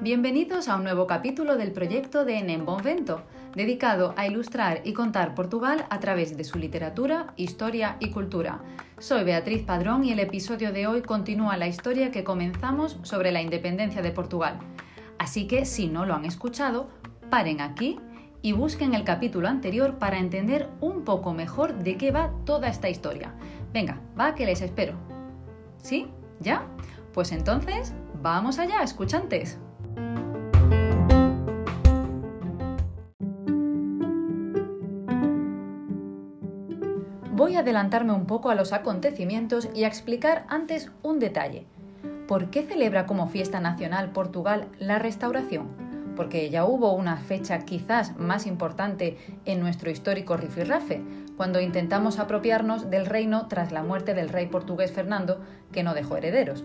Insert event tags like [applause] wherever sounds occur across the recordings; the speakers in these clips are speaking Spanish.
Bienvenidos a un nuevo capítulo del proyecto de En Bonvento, dedicado a ilustrar y contar Portugal a través de su literatura, historia y cultura. Soy Beatriz Padrón y el episodio de hoy continúa la historia que comenzamos sobre la independencia de Portugal. Así que si no lo han escuchado, paren aquí y busquen el capítulo anterior para entender un poco mejor de qué va toda esta historia. Venga, va que les espero. ¿Sí? ¿Ya? Pues entonces, vamos allá, escuchantes. Voy a adelantarme un poco a los acontecimientos y a explicar antes un detalle. ¿Por qué celebra como fiesta nacional Portugal la restauración? Porque ya hubo una fecha quizás más importante en nuestro histórico rifirrafe, cuando intentamos apropiarnos del reino tras la muerte del rey portugués Fernando, que no dejó herederos.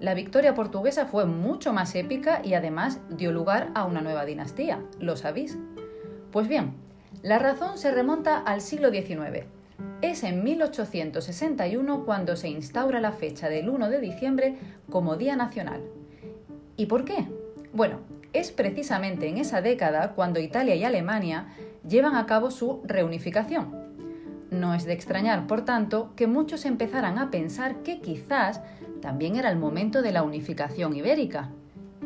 La victoria portuguesa fue mucho más épica y además dio lugar a una nueva dinastía, ¿lo sabéis? Pues bien, la razón se remonta al siglo XIX, es en 1861 cuando se instaura la fecha del 1 de diciembre como Día Nacional. ¿Y por qué? Bueno, es precisamente en esa década cuando Italia y Alemania llevan a cabo su reunificación. No es de extrañar, por tanto, que muchos empezaran a pensar que quizás también era el momento de la unificación ibérica.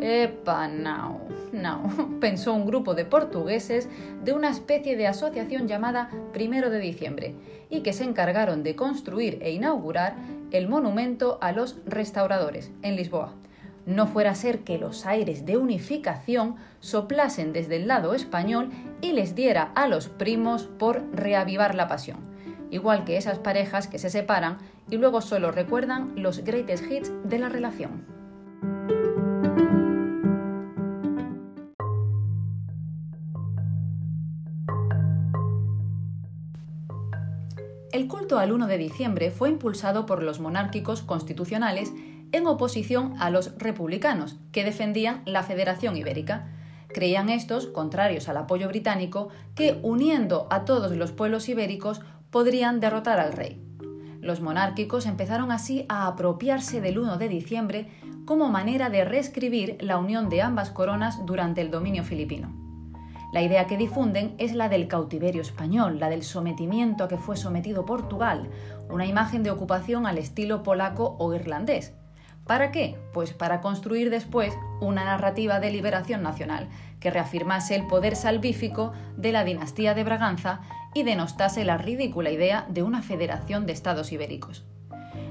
Epa, no, no, [laughs] pensó un grupo de portugueses de una especie de asociación llamada Primero de Diciembre y que se encargaron de construir e inaugurar el monumento a los restauradores en Lisboa. No fuera a ser que los aires de unificación soplasen desde el lado español y les diera a los primos por reavivar la pasión, igual que esas parejas que se separan y luego solo recuerdan los greatest hits de la relación. El culto al 1 de diciembre fue impulsado por los monárquicos constitucionales en oposición a los republicanos, que defendían la Federación Ibérica. Creían estos, contrarios al apoyo británico, que uniendo a todos los pueblos ibéricos podrían derrotar al rey. Los monárquicos empezaron así a apropiarse del 1 de diciembre como manera de reescribir la unión de ambas coronas durante el dominio filipino. La idea que difunden es la del cautiverio español, la del sometimiento a que fue sometido Portugal, una imagen de ocupación al estilo polaco o irlandés. ¿Para qué? Pues para construir después una narrativa de liberación nacional que reafirmase el poder salvífico de la dinastía de Braganza y denostase la ridícula idea de una federación de estados ibéricos.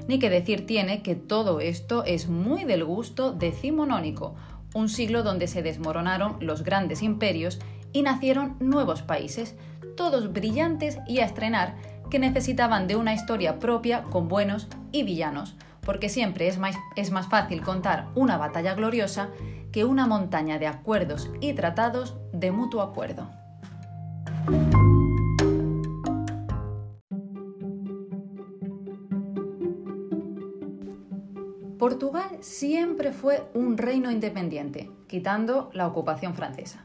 Ni que decir tiene que todo esto es muy del gusto decimonónico, un siglo donde se desmoronaron los grandes imperios y nacieron nuevos países, todos brillantes y a estrenar, que necesitaban de una historia propia con buenos y villanos, porque siempre es más, es más fácil contar una batalla gloriosa que una montaña de acuerdos y tratados de mutuo acuerdo. Portugal siempre fue un reino independiente, quitando la ocupación francesa.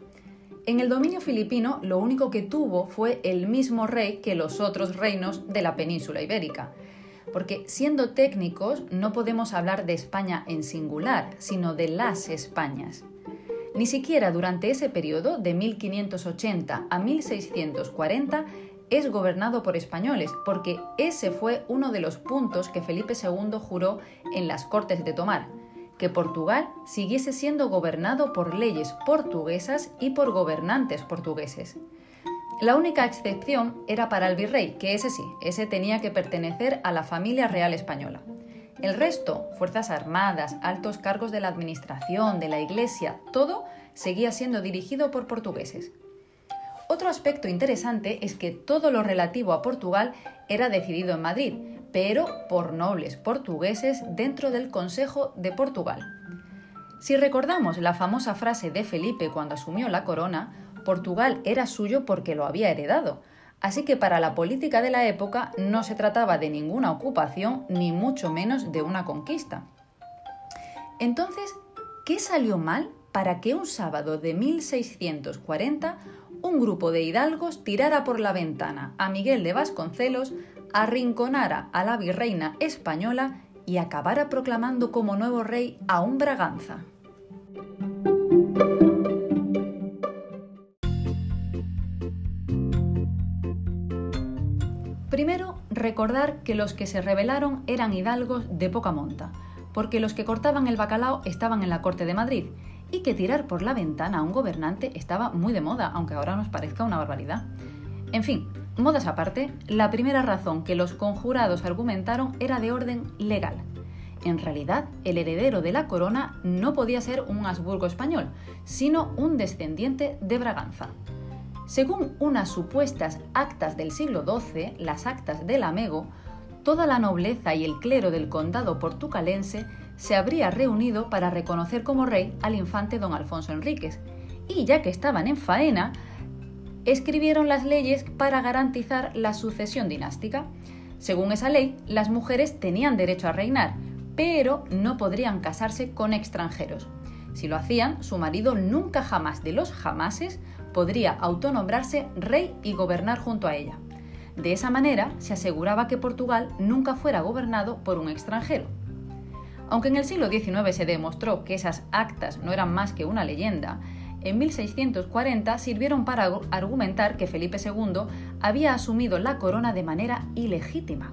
En el dominio filipino lo único que tuvo fue el mismo rey que los otros reinos de la península ibérica, porque siendo técnicos no podemos hablar de España en singular, sino de las Españas. Ni siquiera durante ese periodo, de 1580 a 1640, es gobernado por españoles, porque ese fue uno de los puntos que Felipe II juró en las Cortes de Tomar, que Portugal siguiese siendo gobernado por leyes portuguesas y por gobernantes portugueses. La única excepción era para el virrey, que ese sí, ese tenía que pertenecer a la familia real española. El resto, fuerzas armadas, altos cargos de la administración, de la iglesia, todo seguía siendo dirigido por portugueses. Otro aspecto interesante es que todo lo relativo a Portugal era decidido en Madrid, pero por nobles portugueses dentro del Consejo de Portugal. Si recordamos la famosa frase de Felipe cuando asumió la corona, Portugal era suyo porque lo había heredado, así que para la política de la época no se trataba de ninguna ocupación ni mucho menos de una conquista. Entonces, ¿qué salió mal para que un sábado de 1640 un grupo de hidalgos tirara por la ventana a Miguel de Vasconcelos arrinconara a la virreina española y acabara proclamando como nuevo rey a un Braganza. Primero, recordar que los que se rebelaron eran hidalgos de poca monta, porque los que cortaban el bacalao estaban en la corte de Madrid y que tirar por la ventana a un gobernante estaba muy de moda, aunque ahora nos parezca una barbaridad. En fin, modas aparte, la primera razón que los conjurados argumentaron era de orden legal. En realidad, el heredero de la corona no podía ser un Habsburgo español, sino un descendiente de Braganza. Según unas supuestas actas del siglo XII, las actas del Amego, toda la nobleza y el clero del condado portucalense se habría reunido para reconocer como rey al infante don Alfonso Enríquez, y ya que estaban en faena, escribieron las leyes para garantizar la sucesión dinástica. Según esa ley, las mujeres tenían derecho a reinar, pero no podrían casarse con extranjeros. Si lo hacían, su marido nunca jamás de los jamases podría autonombrarse rey y gobernar junto a ella. De esa manera se aseguraba que Portugal nunca fuera gobernado por un extranjero. Aunque en el siglo XIX se demostró que esas actas no eran más que una leyenda, en 1640 sirvieron para argumentar que Felipe II había asumido la corona de manera ilegítima.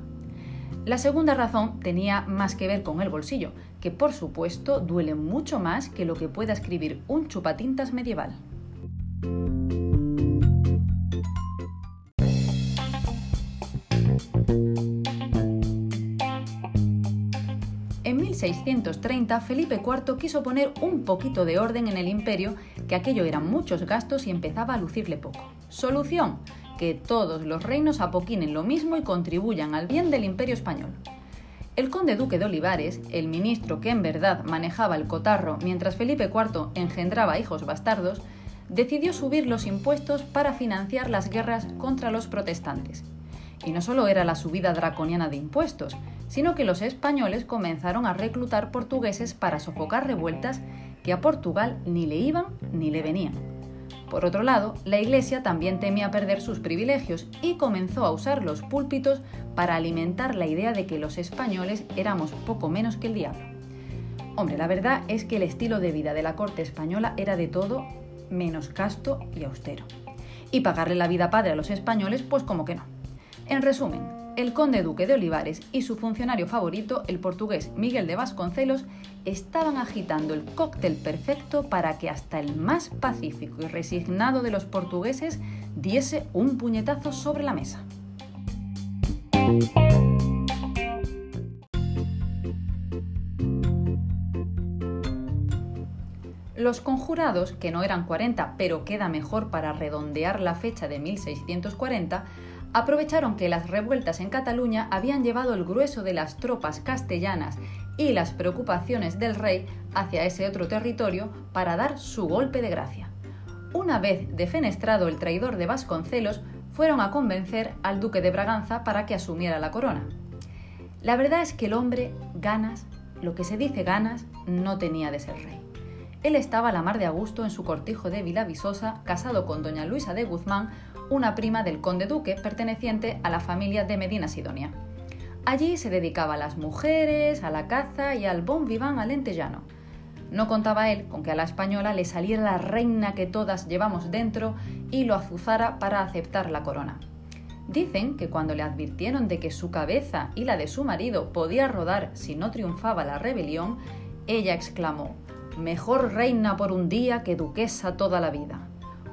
La segunda razón tenía más que ver con el bolsillo, que por supuesto duele mucho más que lo que pueda escribir un chupatintas medieval. 1630 Felipe IV quiso poner un poquito de orden en el imperio, que aquello eran muchos gastos y empezaba a lucirle poco. Solución, que todos los reinos apoquinen lo mismo y contribuyan al bien del imperio español. El conde duque de Olivares, el ministro que en verdad manejaba el cotarro mientras Felipe IV engendraba hijos bastardos, decidió subir los impuestos para financiar las guerras contra los protestantes. Y no solo era la subida draconiana de impuestos, sino que los españoles comenzaron a reclutar portugueses para sofocar revueltas que a Portugal ni le iban ni le venían. Por otro lado, la Iglesia también temía perder sus privilegios y comenzó a usar los púlpitos para alimentar la idea de que los españoles éramos poco menos que el diablo. Hombre, la verdad es que el estilo de vida de la corte española era de todo menos casto y austero. Y pagarle la vida padre a los españoles, pues como que no. En resumen, el conde duque de Olivares y su funcionario favorito, el portugués Miguel de Vasconcelos, estaban agitando el cóctel perfecto para que hasta el más pacífico y resignado de los portugueses diese un puñetazo sobre la mesa. Los conjurados, que no eran 40, pero queda mejor para redondear la fecha de 1640, aprovecharon que las revueltas en Cataluña habían llevado el grueso de las tropas castellanas y las preocupaciones del rey hacia ese otro territorio para dar su golpe de gracia. Una vez defenestrado el traidor de Vasconcelos, fueron a convencer al duque de Braganza para que asumiera la corona. La verdad es que el hombre ganas, lo que se dice ganas, no tenía de ser rey. Él estaba a la mar de Augusto en su cortijo de Visosa, casado con doña Luisa de Guzmán, una prima del conde duque perteneciente a la familia de Medina Sidonia. Allí se dedicaba a las mujeres, a la caza y al bon vivant alentellano. No contaba él con que a la española le saliera la reina que todas llevamos dentro y lo azuzara para aceptar la corona. Dicen que cuando le advirtieron de que su cabeza y la de su marido podía rodar si no triunfaba la rebelión, ella exclamó Mejor reina por un día que duquesa toda la vida.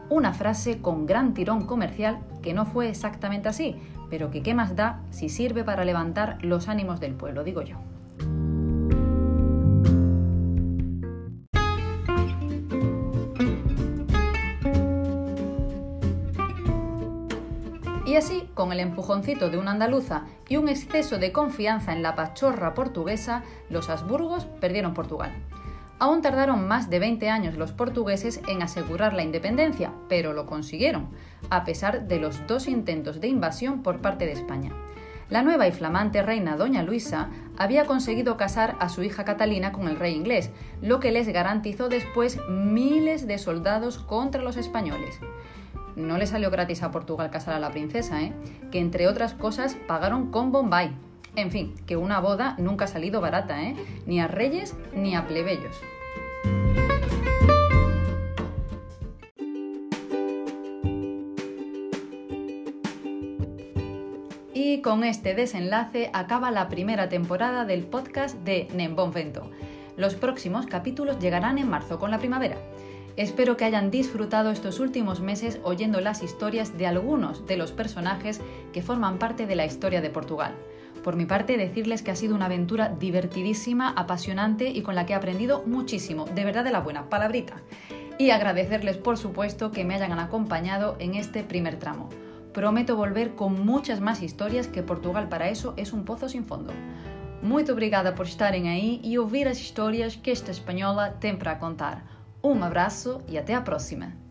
Una frase con gran tirón comercial que no fue exactamente así, pero que qué más da si sirve para levantar los ánimos del pueblo, digo yo. Y así, con el empujoncito de una andaluza y un exceso de confianza en la pachorra portuguesa, los Habsburgos perdieron Portugal. Aún tardaron más de 20 años los portugueses en asegurar la independencia, pero lo consiguieron, a pesar de los dos intentos de invasión por parte de España. La nueva y flamante reina Doña Luisa había conseguido casar a su hija Catalina con el rey inglés, lo que les garantizó después miles de soldados contra los españoles. no le salió gratis a Portugal casar a la princesa, ¿eh? que entre otras cosas pagaron con Bombay. En fin, que una boda nunca ha salido barata, ¿eh? ni a reyes ni a plebeyos. Y con este desenlace acaba la primera temporada del podcast de Nembonvento. Los próximos capítulos llegarán en marzo con la primavera. Espero que hayan disfrutado estos últimos meses oyendo las historias de algunos de los personajes que forman parte de la historia de Portugal. Por mi parte, decirles que ha sido una aventura divertidísima, apasionante y con la que he aprendido muchísimo, de verdad de la buena, palabrita. Y agradecerles, por supuesto, que me hayan acompañado en este primer tramo. Prometo volver con muchas más historias que Portugal para eso es un pozo sin fondo. Muito obrigada por estarem aí e ouvir as histórias que esta espanhola tem para contar. Um abraço e até a próxima!